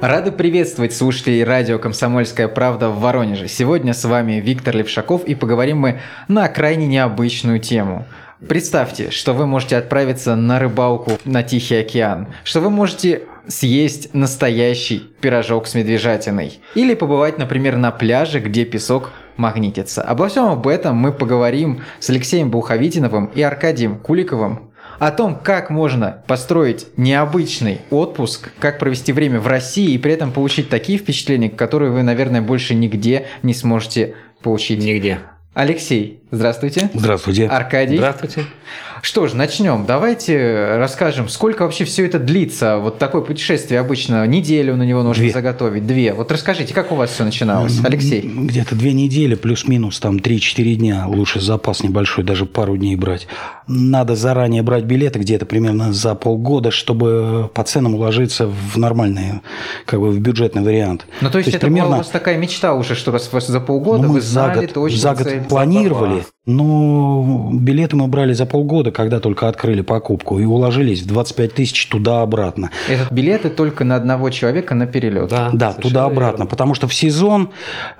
Рады приветствовать слушателей радио «Комсомольская правда» в Воронеже. Сегодня с вами Виктор Левшаков и поговорим мы на крайне необычную тему. Представьте, что вы можете отправиться на рыбалку на Тихий океан, что вы можете съесть настоящий пирожок с медвежатиной или побывать, например, на пляже, где песок магнитится. Обо всем об этом мы поговорим с Алексеем Буховитиновым и Аркадием Куликовым, о том, как можно построить необычный отпуск, как провести время в России и при этом получить такие впечатления, которые вы, наверное, больше нигде не сможете получить. Нигде. Алексей, здравствуйте. Здравствуйте. Аркадий. Здравствуйте. Что ж, начнем. Давайте расскажем, сколько вообще все это длится. Вот такое путешествие обычно неделю на него нужно Две. заготовить. Две. Вот расскажите, как у вас все начиналось, Алексей? Где-то две недели, плюс-минус, там 3-4 дня. Лучше запас небольшой, даже пару дней брать. Надо заранее брать билеты где-то примерно за полгода, чтобы по ценам уложиться в нормальный, как бы в бюджетный вариант. Ну, то есть, это была у вас такая мечта уже, что раз вас за полгода Ну, вы мы за знали год, точно за год цель. планировали, но билеты мы брали за полгода, когда только открыли покупку, и уложились в 25 тысяч туда-обратно. Этот билеты только на одного человека на перелет. Да, Да, туда-обратно, потому что в сезон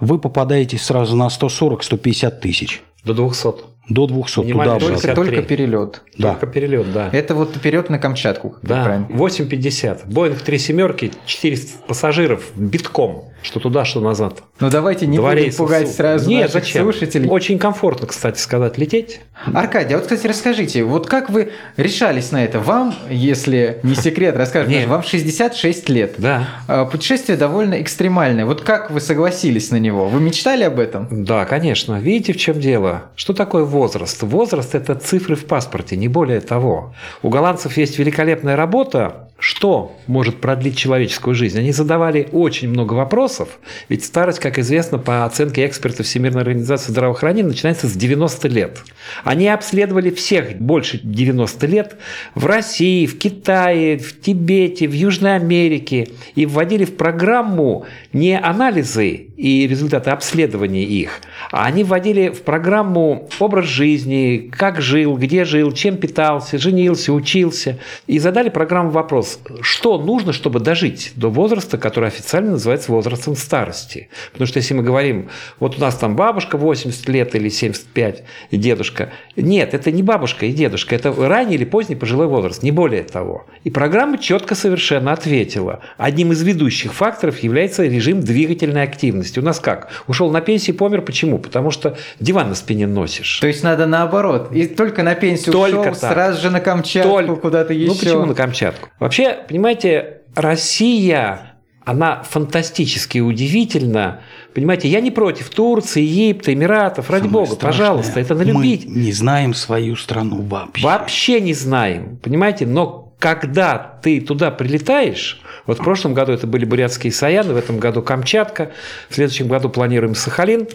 вы попадаете сразу на 140-150 тысяч. До 200. До 200 Минимально туда-обратно. Только, 53. только перелет. Да. Только перелет, да. Это вот вперед на Камчатку, Да, правильно. 8,50. Боинг 3 семерки, 400 пассажиров битком. Что туда, что назад. Ну давайте не Два будем пугать сразу Нет, наших зачем? слушателей. Очень комфортно, кстати сказать, лететь. Аркадий, а вот, кстати, расскажите, вот как вы решались на это? Вам, если не секрет, расскажем, вам 66 лет. Да. А, Путешествие довольно экстремальное. Вот как вы согласились на него? Вы мечтали об этом? Да, конечно. Видите, в чем дело? Что такое возраст? Возраст – это цифры в паспорте, не более того. У голландцев есть великолепная работа, что может продлить человеческую жизнь. Они задавали очень много вопросов, ведь старость, как известно, по оценке экспертов Всемирной организации здравоохранения, начинается с 90 лет. Они обследовали всех больше 90 лет в России, в Китае, в Тибете, в Южной Америке и вводили в программу не анализы и результаты обследования их, а они вводили в программу образ жизни, как жил, где жил, чем питался, женился, учился. И задали программу вопрос, что нужно, чтобы дожить до возраста, который официально называется возрастом старости. Потому что если мы говорим, вот у нас там бабушка 80 лет или 75, и дедушка. Нет, это не бабушка и дедушка, это ранний или поздний пожилой возраст, не более того. И программа четко совершенно ответила. Одним из ведущих факторов является режим двигательной активности. У нас как? Ушел на пенсию, помер. Почему? Потому что диван на спине носишь. То есть надо наоборот. И только на пенсию Только ушел, так. сразу же на Камчатку, Только- куда-то еще. Ну почему на Камчатку? Вообще, понимаете, Россия, она фантастически удивительна. Понимаете, я не против Турции, Египта, Эмиратов, ради Самое бога, страшное, пожалуйста, это на любить. Мы не знаем свою страну вообще. Вообще не знаем, понимаете, но когда ты туда прилетаешь, вот в прошлом году это были бурятские Саяны, в этом году Камчатка, в следующем году планируем Сахалин,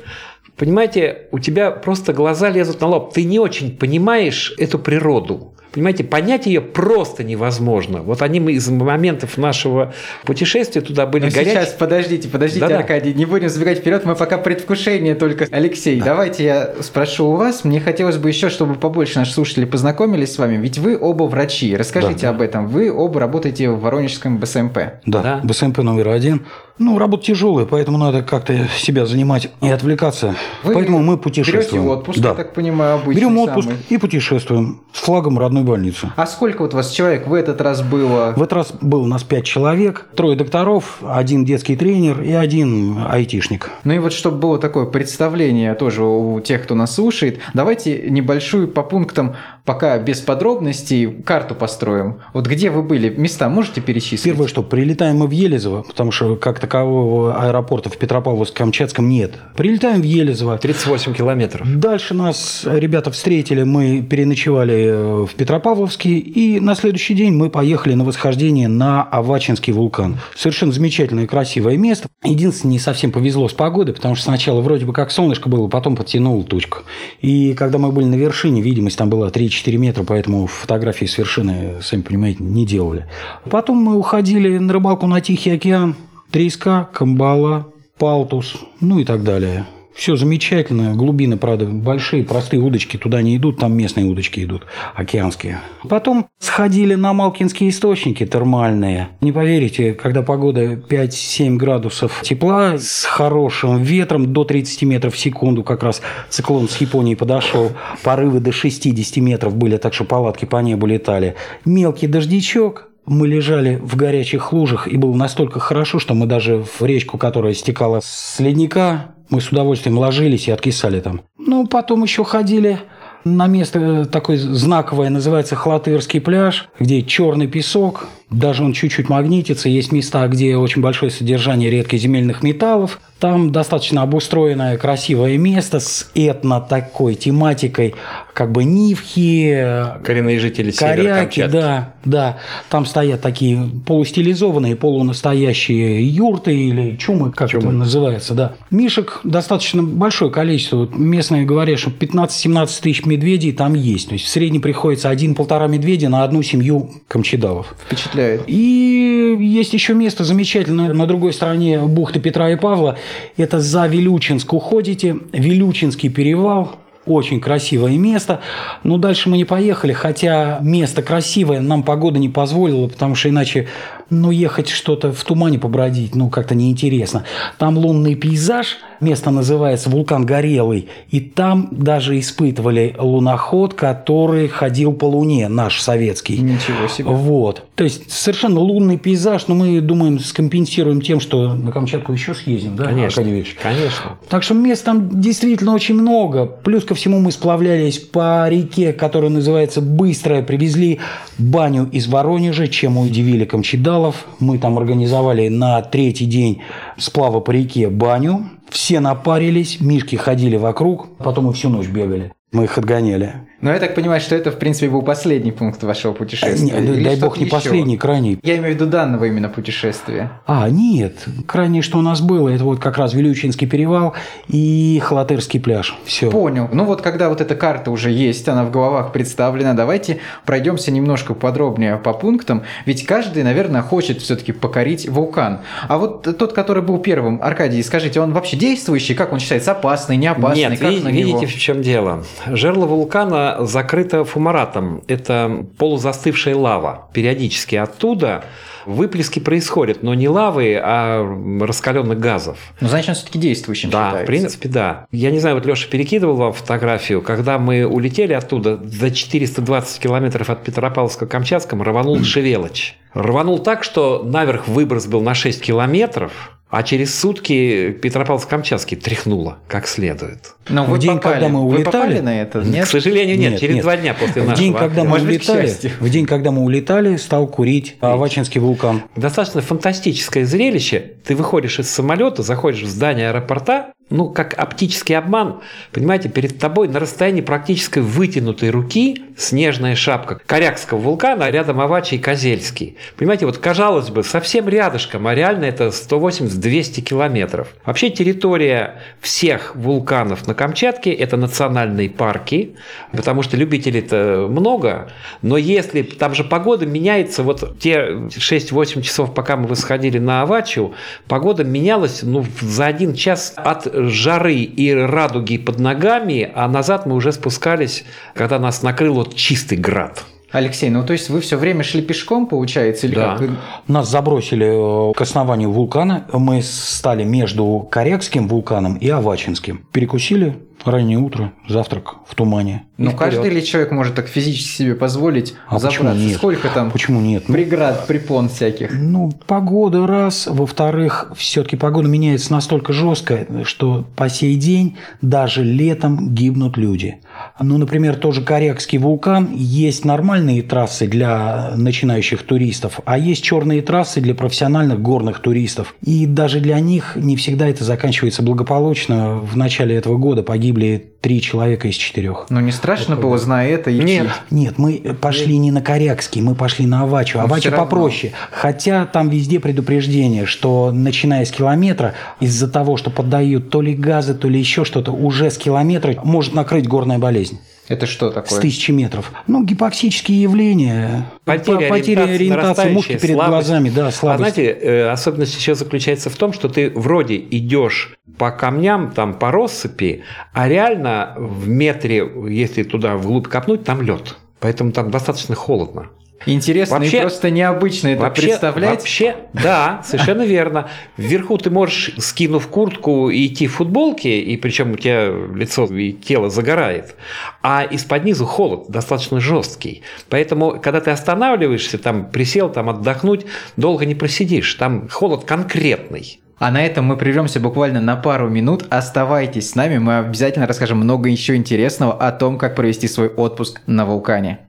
понимаете, у тебя просто глаза лезут на лоб, ты не очень понимаешь эту природу. Понимаете, понять ее просто невозможно. Вот одним из моментов нашего путешествия туда были Ну, горячие... сейчас, подождите, подождите, Да-да. Аркадий, не будем забегать вперед, мы пока предвкушение только. Алексей, давайте я спрошу у вас. Мне хотелось бы еще, чтобы побольше наши слушатели познакомились с вами, ведь вы оба врачи. Расскажите Да. об этом. Вы оба работаете в Воронежском БСМП. Да, Да. БСМП номер один. Ну, работа тяжелая, поэтому надо как-то себя занимать и отвлекаться. Вы поэтому мы Берете путешествуем. отпуск, да. я так понимаю, обычно. Берем отпуск самый. и путешествуем с флагом родной больницы. А сколько вот вас человек в этот раз было? В этот раз было у нас пять человек, трое докторов, один детский тренер и один айтишник. Ну и вот чтобы было такое представление тоже у тех, кто нас слушает, давайте небольшую по пунктам, пока без подробностей, карту построим. Вот где вы были, места можете перечислить? Первое, что прилетаем мы в Елизово, потому что как такового аэропорта в Петропавловск-Камчатском нет. Прилетаем в Елизово. 38 километров. Дальше нас ребята встретили, мы переночевали э, в Петропавловске, и на следующий день мы поехали на восхождение на Авачинский вулкан. Совершенно замечательное, красивое место. Единственное, не совсем повезло с погодой, потому что сначала вроде бы как солнышко было, потом подтянуло тучку. И когда мы были на вершине, видимость там была 3-4 метра, поэтому фотографии с вершины, сами понимаете, не делали. Потом мы уходили на рыбалку на Тихий океан, Треска, Камбала, Палтус, ну и так далее. Все замечательно. Глубины, правда, большие, простые удочки туда не идут, там местные удочки идут, океанские. Потом сходили на Малкинские источники термальные. Не поверите, когда погода 5-7 градусов тепла с хорошим ветром до 30 метров в секунду, как раз циклон с Японии подошел, порывы до 60 метров были, так что палатки по небу летали. Мелкий дождичок, мы лежали в горячих лужах, и было настолько хорошо, что мы даже в речку, которая стекала с ледника, мы с удовольствием ложились и откисали там. Ну, потом еще ходили на место такое знаковое, называется Хлатырский пляж, где черный песок, даже он чуть-чуть магнитится. Есть места, где очень большое содержание редкоземельных металлов. Там достаточно обустроенное красивое место с этно такой тематикой, как бы нивхи, Коренные жители севера коряки, Камчатки. да, да. Там стоят такие полустилизованные, полунастоящие юрты или чумы, как это называется, да. Мишек достаточно большое количество. Вот местные говорят, что 15-17 тысяч медведей там есть. То есть в среднем приходится один-полтора медведя на одну семью камчедалов. Впечатляет. И есть еще место замечательное на другой стороне бухты Петра и Павла. Это за Вилючинск уходите. Вилючинский перевал. Очень красивое место. Но дальше мы не поехали, хотя место красивое, нам погода не позволила, потому что иначе, ну, ехать что-то в тумане побродить, ну, как-то неинтересно. Там лунный пейзаж, место называется Вулкан Горелый, и там даже испытывали луноход, который ходил по Луне, наш советский. Ничего себе. Вот. То есть совершенно лунный пейзаж, но мы думаем, скомпенсируем тем, что на Камчатку еще съездим, да, Конечно, конечно. Так что мест там действительно очень много. Плюс ко всему мы сплавлялись по реке, которая называется Быстрая. Привезли баню из Воронежа, чем удивили камчедалов. Мы там организовали на третий день сплава по реке баню. Все напарились, мишки ходили вокруг, потом мы всю ночь бегали. Мы их отгоняли. Но я так понимаю, что это, в принципе, был последний пункт вашего путешествия. Не, Или дай бог не еще? последний, крайний. Я имею в виду данного именно путешествия. А, нет. Крайнее, что у нас было, это вот как раз Вилючинский перевал и Халатырский пляж. Все. Понял. Ну вот когда вот эта карта уже есть, она в головах представлена, давайте пройдемся немножко подробнее по пунктам. Ведь каждый, наверное, хочет все-таки покорить вулкан. А вот тот, который был первым, Аркадий, скажите, он вообще действующий? Как он считается? Опасный, неопасный? Нет, как ви- на видите, него? в чем дело. Жерло вулкана закрыто фумаратом. Это полузастывшая лава. Периодически оттуда выплески происходят, но не лавы, а раскаленных газов. Ну, значит, он все-таки действующим Да, считается. в принципе, да. Я не знаю, вот Леша перекидывал вам фотографию, когда мы улетели оттуда за 420 километров от Петропавловска-Камчатском, рванул Шевелыч. Рванул так, что наверх выброс был на 6 километров, а через сутки Петропавловск-Камчатский тряхнуло как следует. Но В вы день, попали. когда мы Вы улетали- попали на это? Нет? К сожалению, нет, Нет, через нет. два дня после В нашего день, когда мы улетали, в день, когда мы улетали, стал курить Авачинский вулкан. Достаточно фантастическое зрелище. Ты выходишь из самолета, заходишь в здание аэропорта, ну, как оптический обман. Понимаете, перед тобой на расстоянии практически вытянутой руки снежная шапка Корякского вулкана, а рядом Авачи и Козельский. Понимаете, вот казалось бы, совсем рядышком, а реально это 180-200 километров. Вообще территория всех вулканов на Камчатке – это национальные парки, потому что любителей-то много, но если там же погода меняется, вот те 6-8 часов, пока мы восходили на Авачу, погода менялась ну, за один час от жары и радуги под ногами, а назад мы уже спускались, когда нас накрыл вот чистый град. Алексей, ну то есть вы все время шли пешком, получается, или Да. как? Нас забросили э, к основанию вулкана. Мы стали между Корякским вулканом и Авачинским. Перекусили раннее утро, завтрак в тумане. Ну, каждый ли человек может так физически себе позволить А почему забраться? нет? Сколько там Почему нет? Ну, преград, препон всяких? Ну, погода раз. Во-вторых, все-таки погода меняется настолько жестко, что по сей день даже летом гибнут люди. Ну, например, тоже Корякский вулкан. Есть нормальные трассы для начинающих туристов, а есть черные трассы для профессиональных горных туристов. И даже для них не всегда это заканчивается благополучно. В начале этого года погибли три человека из четырех. Ну, не страшно было, зная это, идти? Нет. Нет, мы пошли не на Корякский, мы пошли на Авачу. Но Авача равно. попроще. Хотя там везде предупреждение, что начиная с километра, из-за того, что поддают то ли газы, то ли еще что-то, уже с километра может накрыть горная болезнь. Это что с такое? тысячи метров. Ну, гипоксические явления. Потеря, По- потеря ориентации, ориентации, мушки нарастающая перед слабость. глазами, да, А слабость. знаете, э, особенность еще заключается в том, что ты вроде идешь по камням, там по россыпи, а реально в метре, если туда вглубь копнуть, там лед. Поэтому там достаточно холодно. Интересно Вообще- и просто необычно это представлять. Вообще, да, совершенно верно. Вверху ты можешь, скинув куртку, идти в футболке, и причем у тебя лицо и тело загорает, а из-под низу холод достаточно жесткий. Поэтому, когда ты останавливаешься, там присел, там отдохнуть, долго не просидишь. Там холод конкретный. А на этом мы прервемся буквально на пару минут. Оставайтесь с нами, мы обязательно расскажем много еще интересного о том, как провести свой отпуск на вулкане.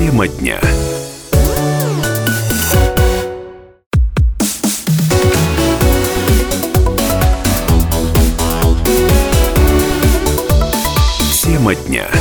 Тема дня. Тема дня.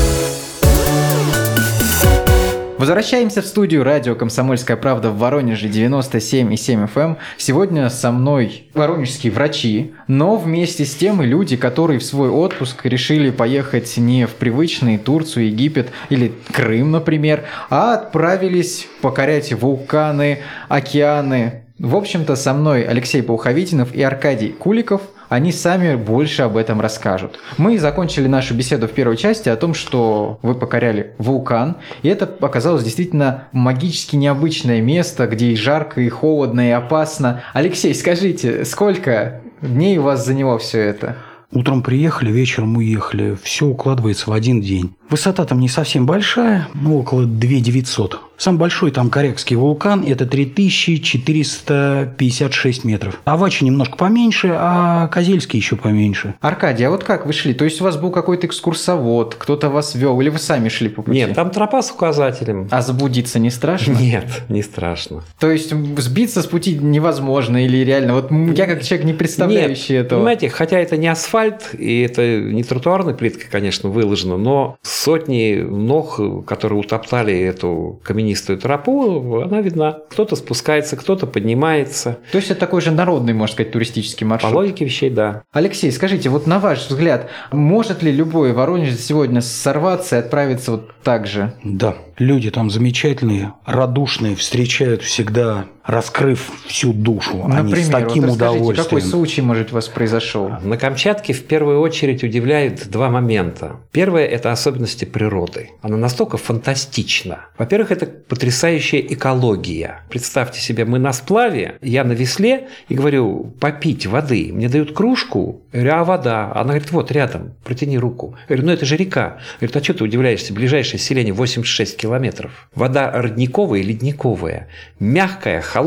Возвращаемся в студию радио «Комсомольская правда» в Воронеже 97,7 FM. эм. Сегодня со мной воронежские врачи, но вместе с тем и люди, которые в свой отпуск решили поехать не в привычные Турцию, Египет или Крым, например, а отправились покорять вулканы, океаны. В общем-то, со мной Алексей Пауховитинов и Аркадий Куликов – они сами больше об этом расскажут. Мы закончили нашу беседу в первой части о том, что вы покоряли вулкан, и это оказалось действительно магически необычное место, где и жарко, и холодно, и опасно. Алексей, скажите, сколько дней у вас заняло все это? Утром приехали, вечером уехали. Все укладывается в один день. Высота там не совсем большая, ну, около 2900. Самый большой там Корякский вулкан – это 3456 метров. Авачи немножко поменьше, а Козельский еще поменьше. Аркадий, а вот как вы шли? То есть у вас был какой-то экскурсовод, кто-то вас вел, или вы сами шли по пути? Нет, там тропа с указателем. А заблудиться не страшно? Нет, не страшно. То есть сбиться с пути невозможно или реально? Вот я как человек не представляющий Нет, этого. Понимаете, хотя это не асфальт, и это не тротуарной плиткой, конечно, выложено, но сотни ног, которые утоптали эту каменистую тропу, она видна. Кто-то спускается, кто-то поднимается. То есть это такой же народный, можно сказать, туристический По маршрут. логике вещей, да. Алексей, скажите, вот на ваш взгляд, может ли любой воронежец сегодня сорваться и отправиться вот так же? Да, люди там замечательные, радушные, встречают всегда, раскрыв всю душу. Они с таким вот удовольствием. какой случай, может, у вас произошел? На Камчатке в первую очередь удивляют два момента. Первое – это особенности природы. Она настолько фантастична. Во-первых, это потрясающая экология. Представьте себе, мы на сплаве, я на весле и говорю, попить воды. Мне дают кружку, я говорю, а вода? Она говорит, вот рядом, протяни руку. Я говорю, ну это же река. Говорит, а что ты удивляешься? Ближайшее селение 86 километров. Вода родниковая и ледниковая. Мягкая, холодная.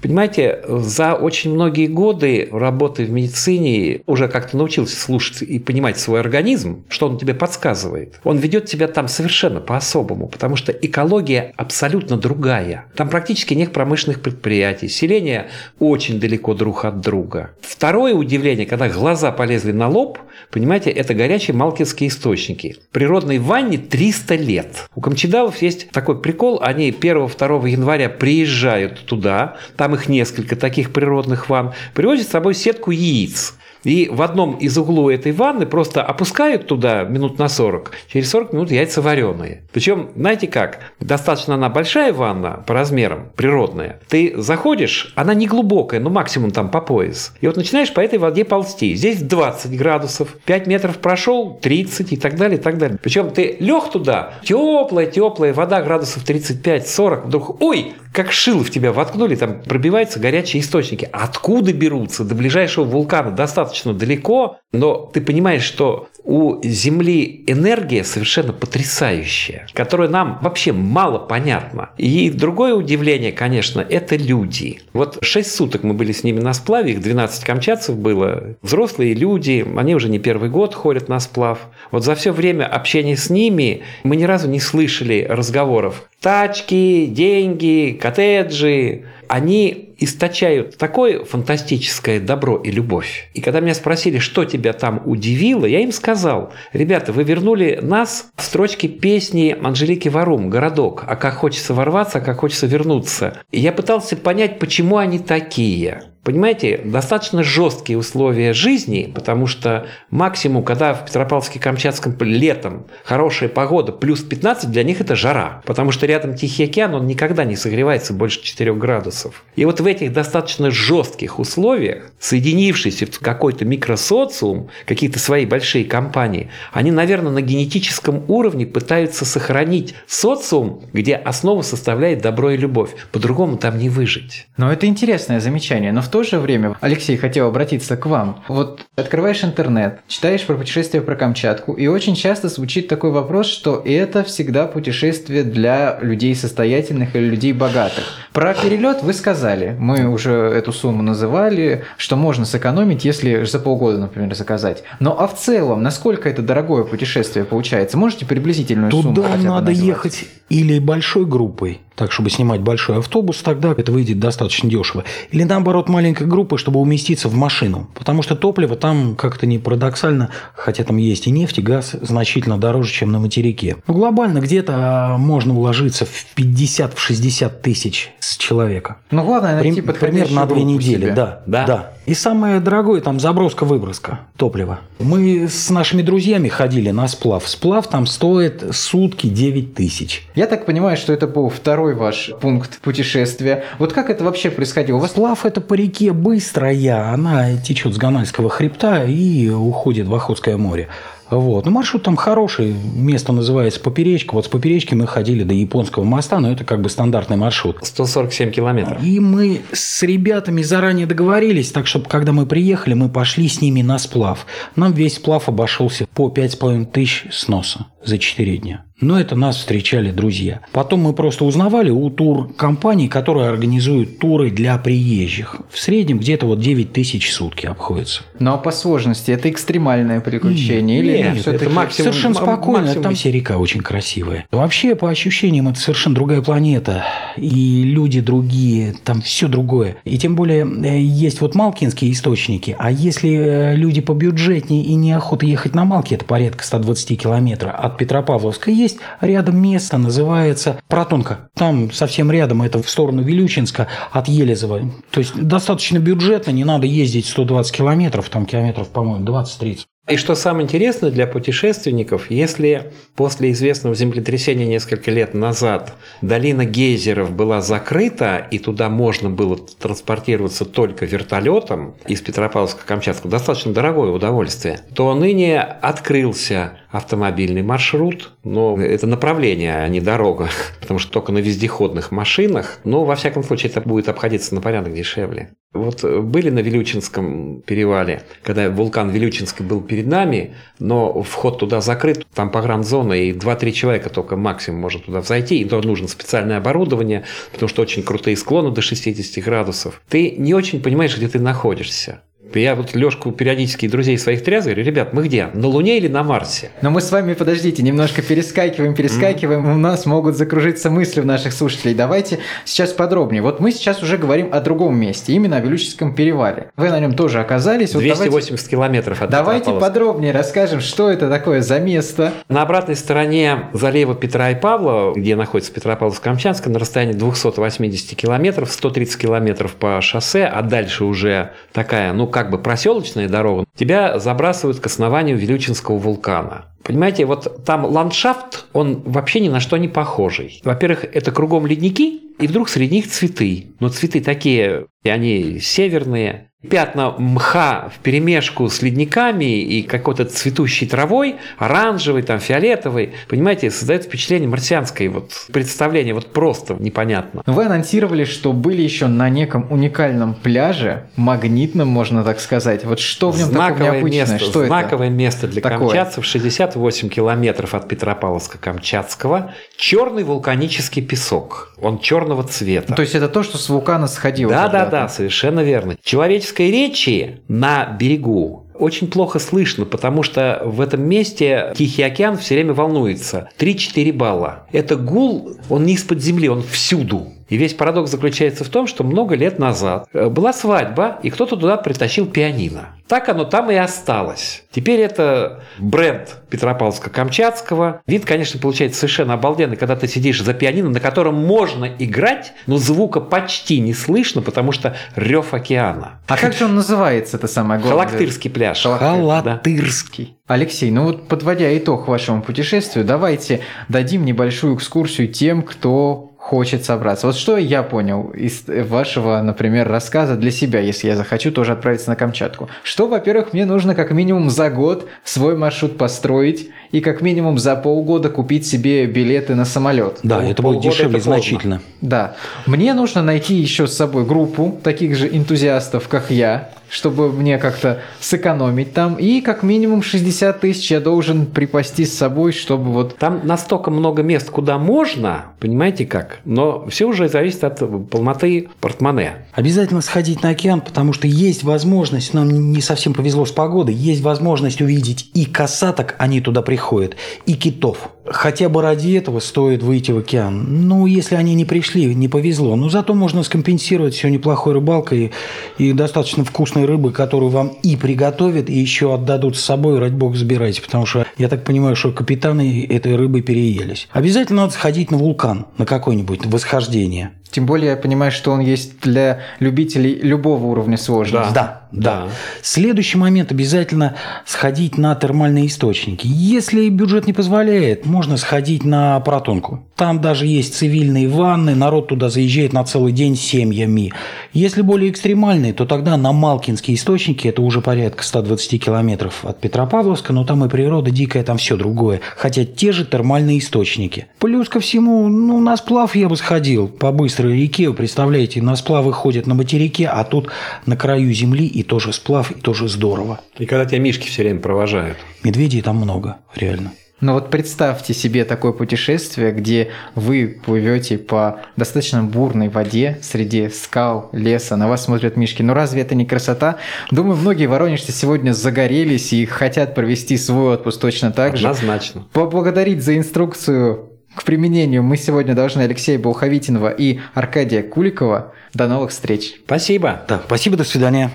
Понимаете, за очень многие годы работы в медицине уже как-то научился слушать и понимать свой организм, что он тебе подсказывает. Он ведет тебя там совершенно по-особому, потому что экология абсолютно другая. Там практически нет промышленных предприятий. Селения очень далеко друг от друга. Второе удивление, когда глаза полезли на лоб, понимаете, это горячие малкинские источники. Природной ванне 300 лет. У камчедалов есть такой прикол, они 1-2 января приезжают туда, там их несколько таких природных ванн, привозят с собой сетку яиц. И в одном из углов этой ванны просто опускают туда минут на 40. Через 40 минут яйца вареные. Причем, знаете как, достаточно она большая ванна по размерам, природная. Ты заходишь, она не глубокая, ну максимум там по пояс. И вот начинаешь по этой воде ползти. Здесь 20 градусов, 5 метров прошел, 30 и так далее, и так далее. Причем ты лег туда, теплая, теплая вода, градусов 35-40, вдруг, ой, как шило в тебя воткнули, там пробиваются горячие источники. Откуда берутся? До ближайшего вулкана достаточно далеко, но ты понимаешь, что у Земли энергия совершенно потрясающая, которая нам вообще мало понятна. И другое удивление, конечно, это люди. Вот 6 суток мы были с ними на сплаве, их 12 камчатцев было. Взрослые люди, они уже не первый год ходят на сплав. Вот за все время общения с ними мы ни разу не слышали разговоров. Тачки, деньги, коттеджи. Они источают такое фантастическое добро и любовь. И когда меня спросили, что тебя там удивило, я им сказал, ребята, вы вернули нас в строчке песни Анжелики Варум «Городок», а как хочется ворваться, а как хочется вернуться. И я пытался понять, почему они такие. Понимаете, достаточно жесткие условия жизни, потому что максимум, когда в Петропавловске-Камчатском летом хорошая погода, плюс 15, для них это жара. Потому что рядом Тихий океан, он никогда не согревается больше 4 градусов. И вот в этих достаточно жестких условиях, соединившись в какой-то микросоциум, какие-то свои большие компании, они, наверное, на генетическом уровне пытаются сохранить социум, где основу составляет добро и любовь. По-другому там не выжить. Но это интересное замечание. Но в то же время, Алексей, хотел обратиться к вам. Вот открываешь интернет, читаешь про путешествие про Камчатку, и очень часто звучит такой вопрос, что это всегда путешествие для людей состоятельных или людей богатых. Про перелет вы сказали, мы уже эту сумму называли, что можно сэкономить, если за полгода, например, заказать. Но а в целом, насколько это дорогое путешествие получается? Можете приблизительную сумму Туда хотя бы надо назвать? ехать или большой группой, так, чтобы снимать большой автобус, тогда это выйдет достаточно дешево. Или наоборот, маленькой группой, чтобы уместиться в машину. Потому что топливо там как-то не парадоксально, хотя там есть и нефть, и газ значительно дороже, чем на материке. Но глобально где-то а, можно уложиться в 50-60 тысяч с человека. Ну, главное найти Прим- подходящую Примерно на две недели, себе. да, Да. да. И самое дорогое там заброска-выброска топлива. Мы с нашими друзьями ходили на сплав. Сплав там стоит сутки 9 тысяч. Я так понимаю, что это был второй ваш пункт путешествия. Вот как это вообще происходило? У вас Сплав это по реке быстрая, она течет с Ганальского хребта и уходит в Охотское море. Вот. Ну, маршрут там хороший, место называется Поперечка. Вот с Поперечки мы ходили до Японского моста, но это как бы стандартный маршрут. 147 километров. И мы с ребятами заранее договорились, так чтобы когда мы приехали, мы пошли с ними на сплав. Нам весь сплав обошелся по 5,5 тысяч сноса за 4 дня. Но это нас встречали друзья. Потом мы просто узнавали у тур-компаний, которые организуют туры для приезжих. В среднем где-то вот 9 тысяч сутки обходится. Ну а по сложности это экстремальное приключение или Нет, всё-таки- это максимум- Совершенно спокойно, максимум- там вся река очень красивая. Вообще, по ощущениям, это совершенно другая планета. И люди другие, там все другое. И тем более, э, есть вот малкинские источники. А если э, люди побюджетнее и неохота ехать на Малки, это порядка 120 километров от Петропавловска, есть рядом место, называется Протонка. Там совсем рядом, это в сторону Вилючинска от Елизова. То есть, достаточно бюджетно, не надо ездить 120 километров, там километров, по-моему, 20-30. И что самое интересное для путешественников, если после известного землетрясения несколько лет назад долина гейзеров была закрыта, и туда можно было транспортироваться только вертолетом из Петропавловска-Камчатского, достаточно дорогое удовольствие, то ныне открылся автомобильный маршрут, но это направление, а не дорога, потому что только на вездеходных машинах, но во всяком случае это будет обходиться на порядок дешевле. Вот э, были на Вилючинском перевале, когда вулкан Вилючинский был перед нами, но вход туда закрыт, там погранзона, и 2-3 человека только максимум может туда зайти, и то нужно специальное оборудование, потому что очень крутые склоны до 60 градусов. Ты не очень понимаешь, где ты находишься. Я вот Лешку периодически друзей своих тряс, говорю, ребят, мы где? На Луне или на Марсе? Но мы с вами, подождите, немножко перескакиваем, перескакиваем, у нас могут закружиться мысли у наших слушателей. Давайте сейчас подробнее. Вот мы сейчас уже говорим о другом месте, именно о Вилюческом перевале. Вы на нем тоже оказались. Вот 280 давайте, километров от давайте подробнее расскажем, что это такое за место. На обратной стороне залива Петра и Павла, где находится Петропавловск-Камчатская, на расстоянии 280 километров, 130 километров по шоссе, а дальше уже такая, ну, как бы проселочная дорога, тебя забрасывают к основанию Вилючинского вулкана. Понимаете, вот там ландшафт, он вообще ни на что не похожий. Во-первых, это кругом ледники, и вдруг среди них цветы. Но цветы такие, и они северные, пятна мха в перемешку с ледниками и какой-то цветущей травой, оранжевый, там, фиолетовый, понимаете, создает впечатление марсианское вот представление, вот просто непонятно. Вы анонсировали, что были еще на неком уникальном пляже, магнитном, можно так сказать. Вот что в нем знаковое необычное? место, что знаковое место для такое? камчатцев, 68 километров от Петропавловска-Камчатского, черный вулканический песок, он черного цвета. То есть это то, что с вулкана сходило? Да, да, да, совершенно верно. Человеческой речи на берегу очень плохо слышно, потому что в этом месте Тихий океан все время волнуется. 3-4 балла. Это гул, он не из-под земли, он всюду. И весь парадокс заключается в том, что много лет назад э, была свадьба, и кто-то туда притащил пианино. Так оно там и осталось. Теперь это бренд Петропавловска-Камчатского. Вид, конечно, получается совершенно обалденный, когда ты сидишь за пианино, на котором можно играть, но звука почти не слышно, потому что рев океана. А как же он называется, это самое главное? Халактырский пляж. Халатырский. Алексей, ну вот подводя итог вашему путешествию, давайте дадим небольшую экскурсию тем, кто хочет собраться. Вот что я понял из вашего, например, рассказа для себя, если я захочу тоже отправиться на Камчатку. Что, во-первых, мне нужно как минимум за год свой маршрут построить и как минимум за полгода купить себе билеты на самолет. Да, это будет дешевле это значительно. Да. Мне нужно найти еще с собой группу таких же энтузиастов, как я, чтобы мне как-то сэкономить там. И как минимум 60 тысяч я должен припасти с собой, чтобы вот... Там настолько много мест, куда можно, понимаете как, но все уже зависит от полноты портмоне. Обязательно сходить на океан, потому что есть возможность, нам не совсем повезло с погодой, есть возможность увидеть и касаток, они туда приходят, и китов. Хотя бы ради этого стоит выйти в океан. Ну, если они не пришли, не повезло. Но зато можно скомпенсировать все неплохой рыбалкой и достаточно вкусной рыбы, которую вам и приготовят, и еще отдадут с собой, ради бога, забирайте. Потому что я так понимаю, что капитаны этой рыбы переелись. Обязательно надо сходить на вулкан, на какое-нибудь восхождение. Тем более я понимаю, что он есть для любителей любого уровня сложности. Да, да. Следующий момент обязательно сходить на термальные источники. Если бюджет не позволяет, можно сходить на протонку. Там даже есть цивильные ванны, народ туда заезжает на целый день семьями. Если более экстремальные, то тогда на Малкинские источники, это уже порядка 120 километров от Петропавловска, но там и природа дикая, там все другое. Хотя те же термальные источники. Плюс ко всему, ну, на сплав я бы сходил по быстрой реке. Вы представляете, на сплавы ходят на материке, а тут на краю земли и тоже сплав, и тоже здорово. И когда тебя мишки все время провожают. Медведей там много, реально. Но вот представьте себе такое путешествие, где вы плывете по достаточно бурной воде среди скал, леса, на вас смотрят мишки. Ну разве это не красота? Думаю, многие воронежцы сегодня загорелись и хотят провести свой отпуск точно так же. Однозначно. Поблагодарить за инструкцию к применению мы сегодня должны Алексея Болховитинова и Аркадия Куликова. До новых встреч. Спасибо. Да, спасибо, до свидания.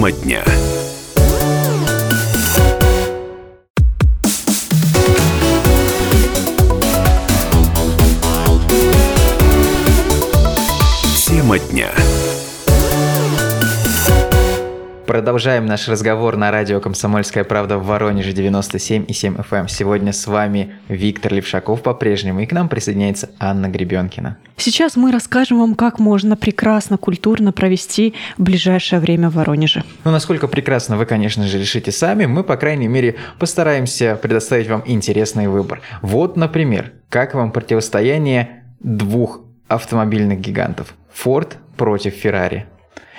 Тема дня. Продолжаем наш разговор на радио «Комсомольская правда» в Воронеже 97,7 FM. Эм. Сегодня с вами Виктор Левшаков по-прежнему, и к нам присоединяется Анна Гребенкина. Сейчас мы расскажем вам, как можно прекрасно, культурно провести ближайшее время в Воронеже. Ну, насколько прекрасно вы, конечно же, решите сами, мы, по крайней мере, постараемся предоставить вам интересный выбор. Вот, например, как вам противостояние двух автомобильных гигантов – Ford против Ferrari.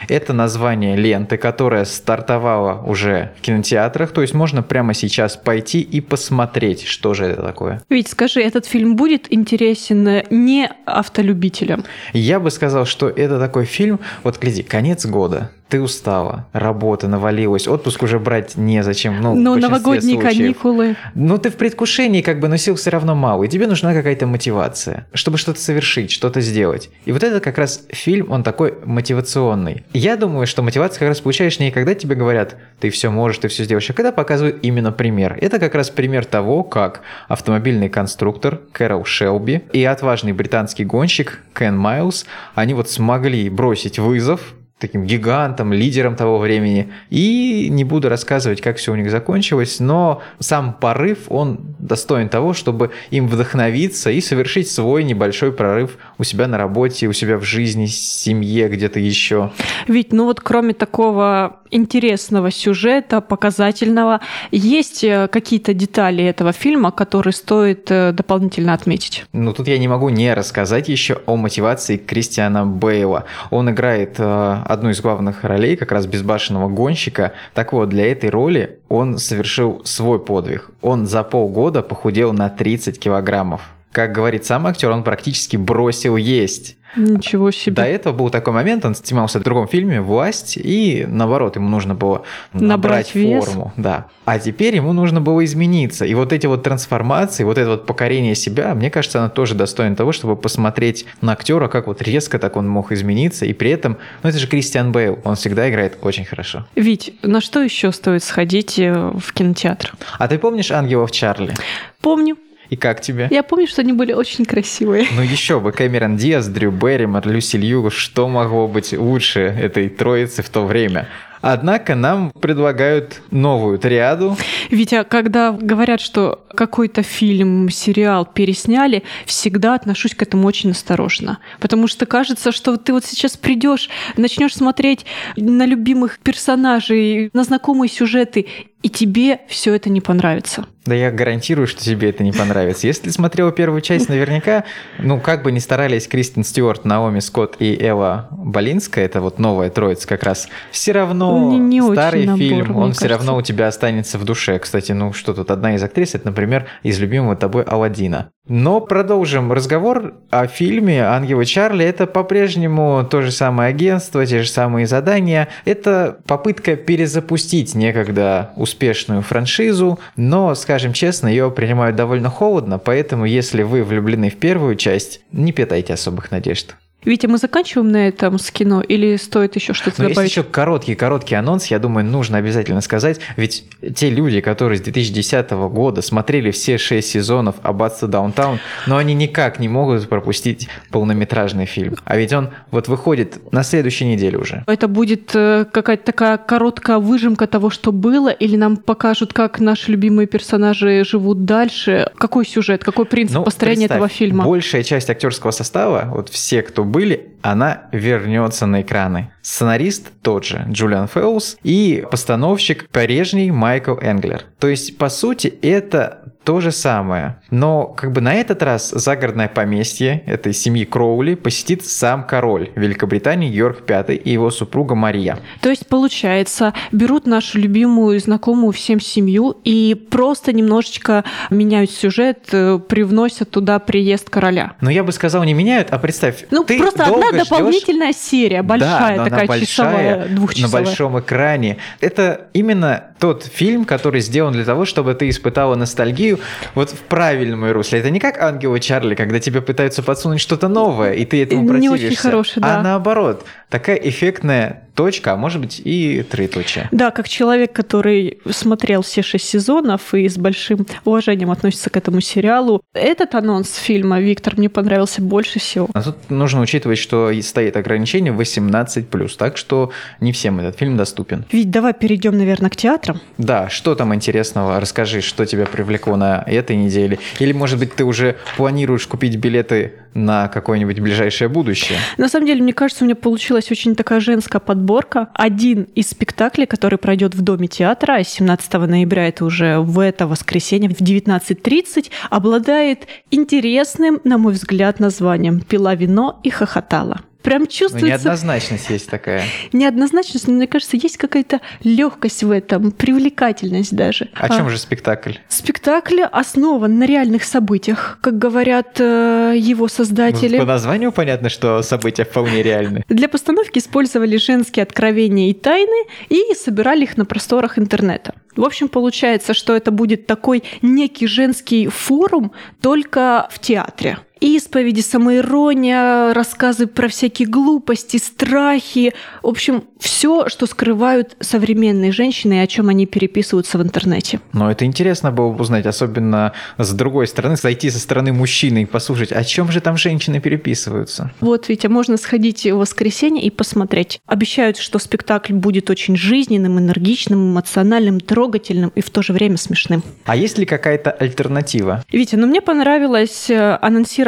Это название ленты, которая стартовала уже в кинотеатрах, то есть можно прямо сейчас пойти и посмотреть, что же это такое. Ведь скажи, этот фильм будет интересен не автолюбителям? Я бы сказал, что это такой фильм, вот гляди, конец года, ты устала, работа навалилась, отпуск уже брать незачем. Ну, большинстве новогодние случаев. каникулы. Ну, ты в предвкушении, как бы, но сил все равно мало, и тебе нужна какая-то мотивация, чтобы что-то совершить, что-то сделать. И вот это как раз фильм, он такой мотивационный. Я думаю, что мотивацию как раз получаешь не когда тебе говорят, ты все можешь, ты все сделаешь, а когда показывают именно пример. Это как раз пример того, как автомобильный конструктор Кэрол Шелби и отважный британский гонщик Кен Майлз, они вот смогли бросить вызов таким гигантом, лидером того времени. И не буду рассказывать, как все у них закончилось, но сам порыв, он достоин того, чтобы им вдохновиться и совершить свой небольшой прорыв у себя на работе, у себя в жизни, семье, где-то еще. Ведь, ну вот кроме такого интересного сюжета, показательного, есть э, какие-то детали этого фильма, которые стоит э, дополнительно отметить? Ну, тут я не могу не рассказать еще о мотивации Кристиана Бейла. Он играет э, одну из главных ролей, как раз безбашенного гонщика. Так вот, для этой роли он совершил свой подвиг. Он за полгода похудел на 30 килограммов. Как говорит сам актер, он практически бросил есть. Ничего себе. До этого был такой момент, он снимался в другом фильме «Власть», и наоборот, ему нужно было набрать, Набрать вес. форму. Да. А теперь ему нужно было измениться. И вот эти вот трансформации, вот это вот покорение себя, мне кажется, она тоже достойна того, чтобы посмотреть на актера, как вот резко так он мог измениться. И при этом, ну это же Кристиан Бейл, он всегда играет очень хорошо. Вить, на что еще стоит сходить э, в кинотеатр? А ты помнишь «Ангелов Чарли»? Помню. И как тебе? Я помню, что они были очень красивые. Ну еще бы, Кэмерон Диас, Дрю Берримор, Люси Лью, что могло быть лучше этой троицы в то время? Однако нам предлагают новую триаду. Витя, когда говорят, что какой-то фильм, сериал пересняли, всегда отношусь к этому очень осторожно. Потому что кажется, что ты вот сейчас придешь, начнешь смотреть на любимых персонажей, на знакомые сюжеты, и тебе все это не понравится. Да я гарантирую, что тебе это не понравится. Если ты смотрела первую часть, наверняка, ну, как бы ни старались Кристин Стюарт, Наоми Скотт и Эва Болинская, это вот новая троица как раз, все равно Не- не очень старый набор, фильм, мне он все кажется. равно у тебя останется в душе. Кстати, ну что тут, одна из актрис, это, например, из любимого тобой Аладдина. Но продолжим разговор о фильме «Ангелы Чарли». Это по-прежнему то же самое агентство, те же самые задания. Это попытка перезапустить некогда успешную франшизу, но, скажем честно, ее принимают довольно холодно, поэтому если вы влюблены в первую часть, не питайте особых надежд. Витя, мы заканчиваем на этом с кино или стоит еще что-то Но есть добавить? еще короткий-короткий анонс, я думаю, нужно обязательно сказать, ведь те люди, которые с 2010 года смотрели все шесть сезонов «Аббатство Даунтаун», но они никак не могут пропустить полнометражный фильм. А ведь он вот выходит на следующей неделе уже. Это будет э, какая-то такая короткая выжимка того, что было, или нам покажут, как наши любимые персонажи живут дальше? Какой сюжет, какой принцип Ну, построения этого фильма? Большая часть актерского состава, вот все, кто были, она вернется на экраны. Сценарист тот же, Джулиан Фейлс, и постановщик прежний Майкл Энглер. То есть, по сути, это то же самое. Но как бы на этот раз загородное поместье этой семьи Кроули посетит сам король Великобритании Георг V и его супруга Мария. То есть, получается, берут нашу любимую и знакомую всем семью и просто немножечко меняют сюжет, э, привносят туда приезд короля. Но я бы сказал, не меняют, а представь, Ну, ты просто долго одна дополнительная серия, большая Да, такая она часовая, большая, двухчасовая. На большом экране. Это именно тот фильм, который сделан для того, чтобы ты испытала ностальгию вот в правильном её русле. Это не как «Ангелы Чарли», когда тебе пытаются подсунуть что-то новое, и ты этому Не противишься. очень хороший, да. А наоборот, такая эффектная точка, а может быть и троеточие. Да, как человек, который смотрел все шесть сезонов и с большим уважением относится к этому сериалу, этот анонс фильма, Виктор, мне понравился больше всего. А тут нужно учитывать, что стоит ограничение 18+, так что не всем этот фильм доступен. Ведь давай перейдем, наверное, к театрам. Да, что там интересного? Расскажи, что тебя привлекло на этой неделе. Или, может быть, ты уже планируешь купить билеты на какое-нибудь ближайшее будущее? На самом деле, мне кажется, у меня получилась очень такая женская подборка. Один из спектаклей, который пройдет в Доме театра 17 ноября, это уже в это воскресенье в 19.30, обладает интересным, на мой взгляд, названием «Пила вино и хохотала». Прям Ну, чувствуется неоднозначность есть такая. неоднозначность, но мне кажется, есть какая-то легкость в этом, привлекательность даже. О чем же спектакль? Спектакль основан на реальных событиях, как говорят э, его создатели. По названию понятно, что события вполне реальны. Для постановки использовали женские откровения и тайны и собирали их на просторах интернета. В общем, получается, что это будет такой некий женский форум только в театре. Исповеди, самоирония, рассказы про всякие глупости, страхи. В общем, все, что скрывают современные женщины и о чем они переписываются в интернете. Но это интересно было бы узнать, особенно с другой стороны, зайти со стороны мужчины и послушать, о чем же там женщины переписываются. Вот, Витя, можно сходить в воскресенье и посмотреть. Обещают, что спектакль будет очень жизненным, энергичным, эмоциональным, трогательным и в то же время смешным. А есть ли какая-то альтернатива? Витя, ну мне понравилось э,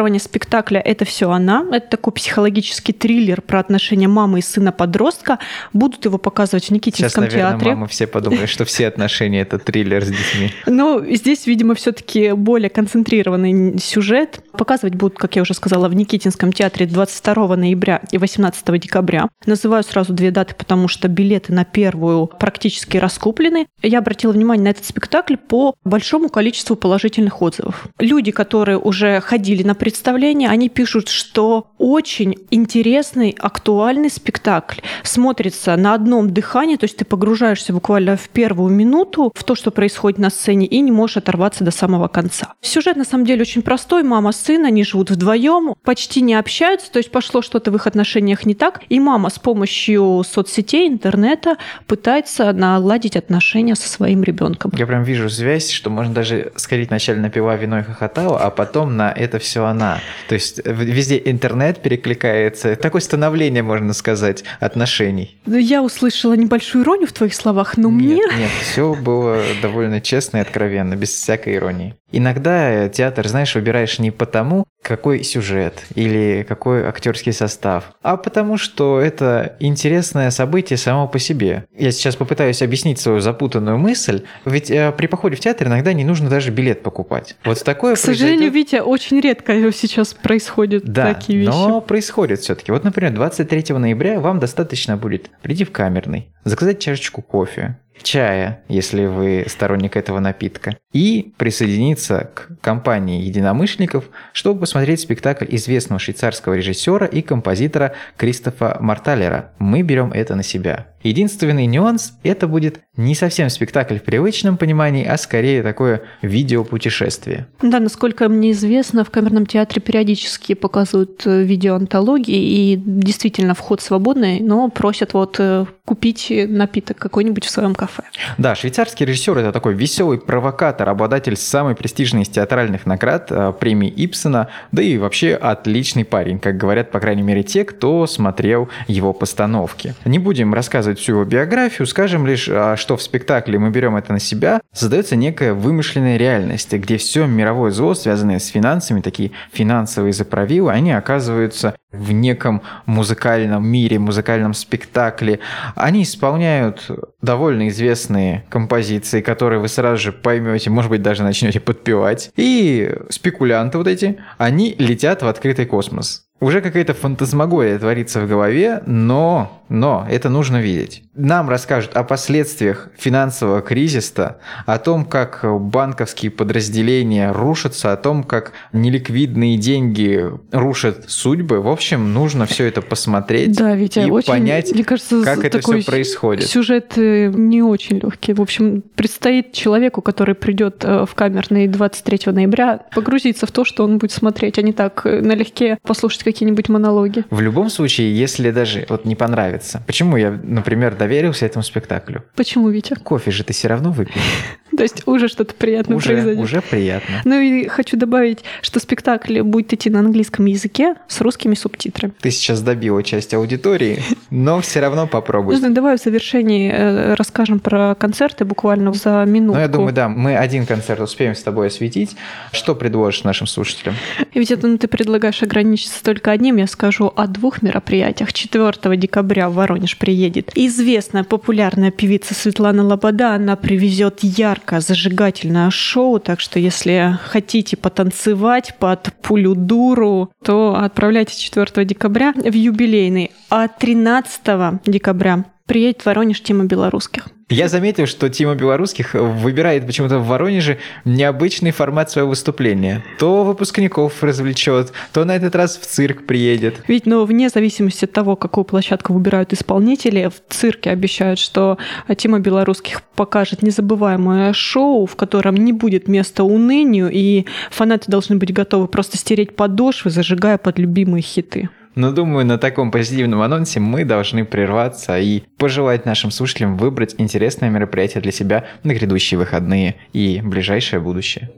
анонсирование спектакля «Это все она». Это такой психологический триллер про отношения мамы и сына-подростка. Будут его показывать в Сейчас, Никитинском наверное, театре. мамы все подумают, что все отношения – это триллер с детьми. Ну, здесь, видимо, все-таки более концентрированный сюжет. Показывать будут, как я уже сказала, в Никитинском театре 22 ноября и 18 декабря. Называю сразу две даты, потому что билеты на первую практически раскуплены. Я обратила внимание на этот спектакль по большому количеству положительных отзывов. Люди, которые уже ходили на представление, они пишут, что очень интересный, актуальный спектакль. Смотрится на одном дыхании, то есть ты погружаешься буквально в первую минуту в то, что происходит на сцене, и не можешь оторваться до самого конца. Сюжет на самом деле очень простой. Мама, сын, они живут вдвоем, почти не общаются, то есть пошло что-то в их отношениях не так, и мама с помощью соцсетей, интернета пытается наладить отношения со своим ребенком. Я прям вижу связь, что можно даже сходить вначале на пива, вино и хохотала, а потом на это все она. То есть в- везде интернет перекликается. Такое становление, можно сказать, отношений. Я услышала небольшую иронию в твоих словах, но мне... Нет, нет, все было довольно честно и откровенно, без всякой иронии. Иногда э, театр, знаешь, выбираешь не потому, какой сюжет или какой актерский состав, а потому что это интересное событие само по себе. Я сейчас попытаюсь объяснить свою запутанную мысль, ведь э, при походе в театр иногда не нужно даже билет покупать. Вот такое К сожалению, произойдет- Витя, очень редко сейчас происходят да, такие вещи. но происходит все-таки. Вот, например, 23 ноября вам достаточно будет прийти в камерный, заказать чашечку кофе, чая, если вы сторонник этого напитка, и присоединиться к компании единомышленников, чтобы посмотреть спектакль известного швейцарского режиссера и композитора Кристофа Марталера. Мы берем это на себя. Единственный нюанс – это будет не совсем спектакль в привычном понимании, а скорее такое видеопутешествие. Да, насколько мне известно, в камерном театре периодически показывают э, видеоантологии, и действительно вход свободный, но просят вот э, купить напиток какой-нибудь в своем кафе. Да, швейцарский режиссер это такой веселый провокатор, обладатель самой престижной из театральных наград, э, премии Ипсона, да и вообще отличный парень, как говорят, по крайней мере, те, кто смотрел его постановки. Не будем рассказывать всю его биографию, скажем лишь, а, что в спектакле мы берем это на себя, создается некая вымышленная реальность, где все мировое зло, связанное с финансами, такие финансовые заправилы, они оказываются в неком музыкальном мире, музыкальном спектакле. Они исполняют довольно известные композиции, которые вы сразу же поймете, может быть, даже начнете подпевать. И спекулянты вот эти, они летят в открытый космос. Уже какая-то фантазмагория творится в голове, но, но это нужно видеть. Нам расскажут о последствиях финансового кризиса, о том, как банковские подразделения рушатся, о том, как неликвидные деньги рушат судьбы. В общем, нужно все это посмотреть Да, Витя, и очень, понять, мне кажется, как это все происходит. Сюжет э, не очень легкий. В общем, предстоит человеку, который придет э, в камерный 23 ноября, погрузиться в то, что он будет смотреть, а не так э, налегке послушать какие-нибудь монологи. В любом случае, если даже вот не понравится, почему я, например, доверился этому спектаклю? Почему, Витя? Кофе же ты все равно выпил. То есть уже что-то приятное Уже, произойдет. уже приятно. Ну и хочу добавить, что спектакль будет идти на английском языке с русскими субтитрами. Ты сейчас добила часть аудитории, но все равно попробуй. Ну, давай в завершении э, расскажем про концерты буквально за минутку. Ну, я думаю, да, мы один концерт успеем с тобой осветить. Что предложишь нашим слушателям? И Ведь это ну, ты предлагаешь ограничиться только одним, я скажу о двух мероприятиях. 4 декабря в Воронеж приедет известная популярная певица Светлана Лобода. Она привезет яркое, зажигательное шоу, так что если хотите потанцевать под пулю дуру, то отправляйтесь 4 декабря в юбилейный. А 13 декабря приедет в Воронеж Тима Белорусских. Я заметил, что Тима Белорусских выбирает почему-то в Воронеже необычный формат своего выступления. То выпускников развлечет, то на этот раз в цирк приедет. Ведь, ну, вне зависимости от того, какую площадку выбирают исполнители, в цирке обещают, что Тима Белорусских покажет незабываемое шоу, в котором не будет места унынию, и фанаты должны быть готовы просто стереть подошвы, зажигая под любимые хиты. Но думаю, на таком позитивном анонсе мы должны прерваться и пожелать нашим слушателям выбрать интересное мероприятие для себя на грядущие выходные и ближайшее будущее.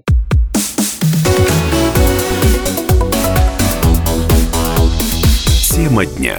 Тема дня.